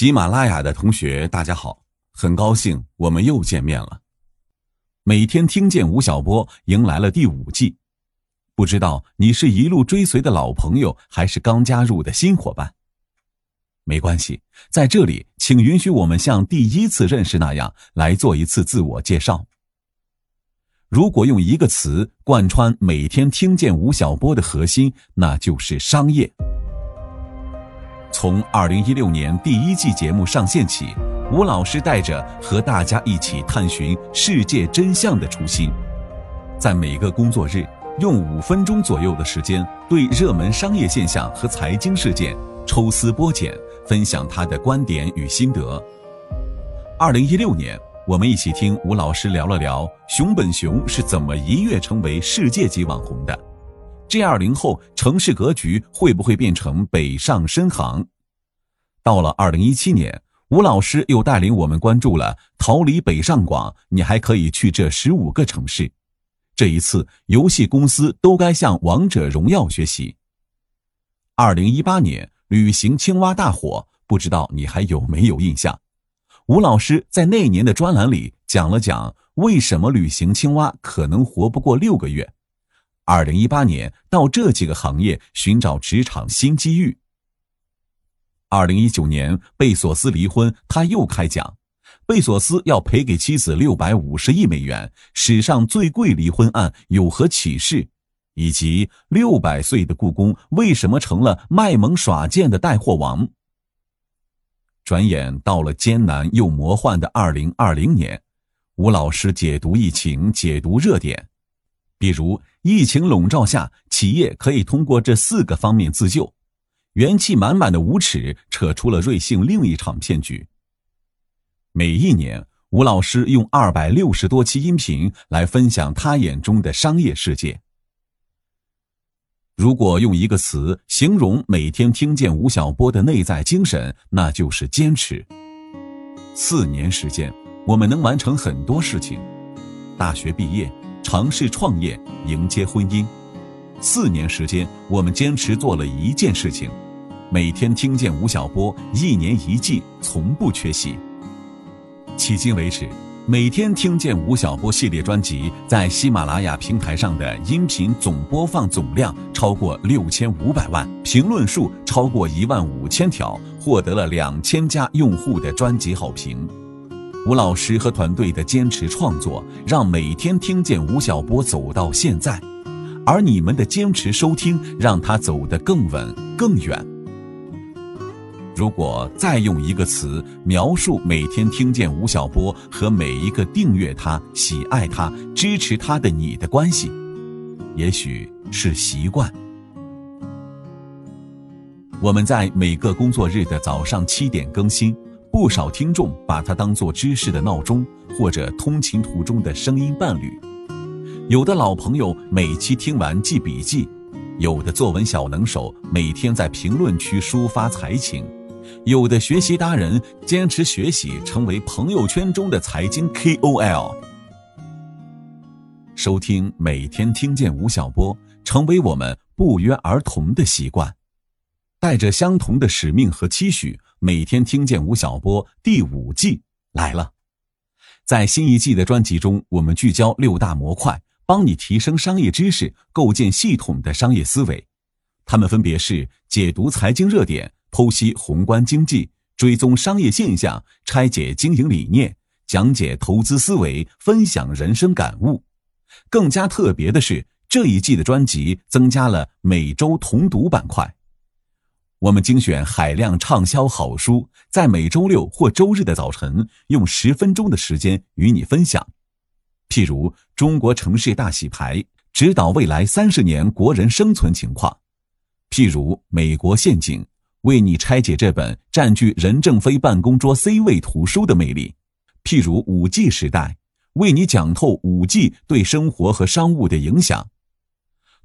喜马拉雅的同学，大家好，很高兴我们又见面了。每天听见吴晓波迎来了第五季，不知道你是一路追随的老朋友，还是刚加入的新伙伴？没关系，在这里，请允许我们像第一次认识那样来做一次自我介绍。如果用一个词贯穿每天听见吴晓波的核心，那就是商业。从二零一六年第一季节目上线起，吴老师带着和大家一起探寻世界真相的初心，在每个工作日用五分钟左右的时间，对热门商业现象和财经事件抽丝剥茧，分享他的观点与心得。二零一六年，我们一起听吴老师聊了聊熊本熊是怎么一跃成为世界级网红的。G 二零后城市格局会不会变成北上深杭？到了二零一七年，吴老师又带领我们关注了逃离北上广，你还可以去这十五个城市。这一次，游戏公司都该向王者荣耀学习。二零一八年，旅行青蛙大火，不知道你还有没有印象？吴老师在那年的专栏里讲了讲为什么旅行青蛙可能活不过六个月。二零一八年到这几个行业寻找职场新机遇。二零一九年贝索斯离婚，他又开讲，贝索斯要赔给妻子六百五十亿美元，史上最贵离婚案有何启示？以及六百岁的故宫为什么成了卖萌耍贱的带货王？转眼到了艰难又魔幻的二零二零年，吴老师解读疫情，解读热点。比如，疫情笼罩下，企业可以通过这四个方面自救。元气满满的吴耻扯出了瑞幸另一场骗局。每一年，吴老师用二百六十多期音频来分享他眼中的商业世界。如果用一个词形容每天听见吴晓波的内在精神，那就是坚持。四年时间，我们能完成很多事情。大学毕业。尝试创业，迎接婚姻。四年时间，我们坚持做了一件事情：每天听见吴晓波，一年一季，从不缺席。迄今为止，每天听见吴晓波系列专辑在喜马拉雅平台上的音频总播放总量超过六千五百万，评论数超过一万五千条，获得了两千家用户的专辑好评。吴老师和团队的坚持创作，让每天听见吴晓波走到现在，而你们的坚持收听，让他走得更稳更远。如果再用一个词描述每天听见吴晓波和每一个订阅他、喜爱他、支持他的你的关系，也许是习惯。我们在每个工作日的早上七点更新。不少听众把它当做知识的闹钟，或者通勤途中的声音伴侣。有的老朋友每期听完记笔记，有的作文小能手每天在评论区抒发才情，有的学习达人坚持学习，成为朋友圈中的财经 KOL。收听每天听见吴晓波，成为我们不约而同的习惯。带着相同的使命和期许，每天听见吴晓波第五季来了。在新一季的专辑中，我们聚焦六大模块，帮你提升商业知识，构建系统的商业思维。他们分别是解读财经热点、剖析宏观经济、追踪商业现象、拆解经营理念、讲解投资思维、分享人生感悟。更加特别的是，这一季的专辑增加了每周同读板块。我们精选海量畅销好书，在每周六或周日的早晨，用十分钟的时间与你分享。譬如《中国城市大洗牌，指导未来三十年国人生存情况》；譬如《美国陷阱》，为你拆解这本占据任正非办公桌 C 位图书的魅力；譬如《五 G 时代》，为你讲透五 G 对生活和商务的影响。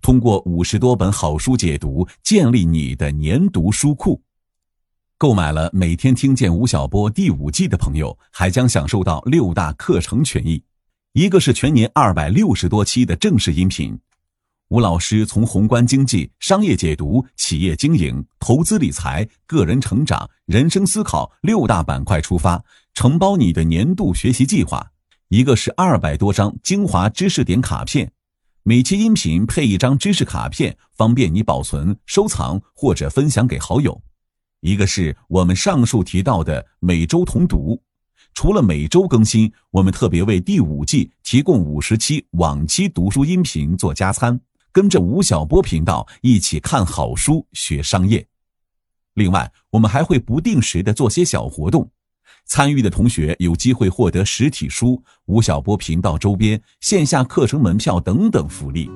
通过五十多本好书解读，建立你的年读书库。购买了每天听见吴晓波第五季的朋友，还将享受到六大课程权益。一个是全年二百六十多期的正式音频，吴老师从宏观经济、商业解读、企业经营、投资理财、个人成长、人生思考六大板块出发，承包你的年度学习计划。一个是二百多张精华知识点卡片，每期音频配一张知识卡片，方便你保存、收藏或者分享给好友。一个是我们上述提到的每周同读，除了每周更新，我们特别为第五季提供五十期往期读书音频做加餐，跟着吴晓波频道一起看好书、学商业。另外，我们还会不定时的做些小活动。参与的同学有机会获得实体书、吴晓波频道周边、线下课程门票等等福利。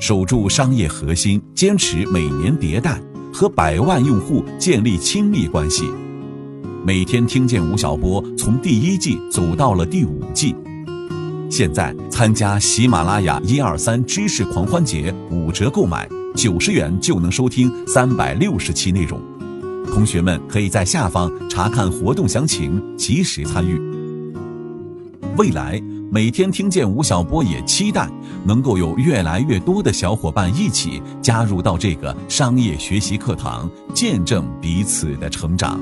守住商业核心，坚持每年迭代，和百万用户建立亲密关系。每天听见吴晓波从第一季走到了第五季。现在参加喜马拉雅一二三知识狂欢节，五折购买，九十元就能收听三百六十期内容。同学们可以在下方查看活动详情，及时参与。未来每天听见吴晓波，也期待能够有越来越多的小伙伴一起加入到这个商业学习课堂，见证彼此的成长。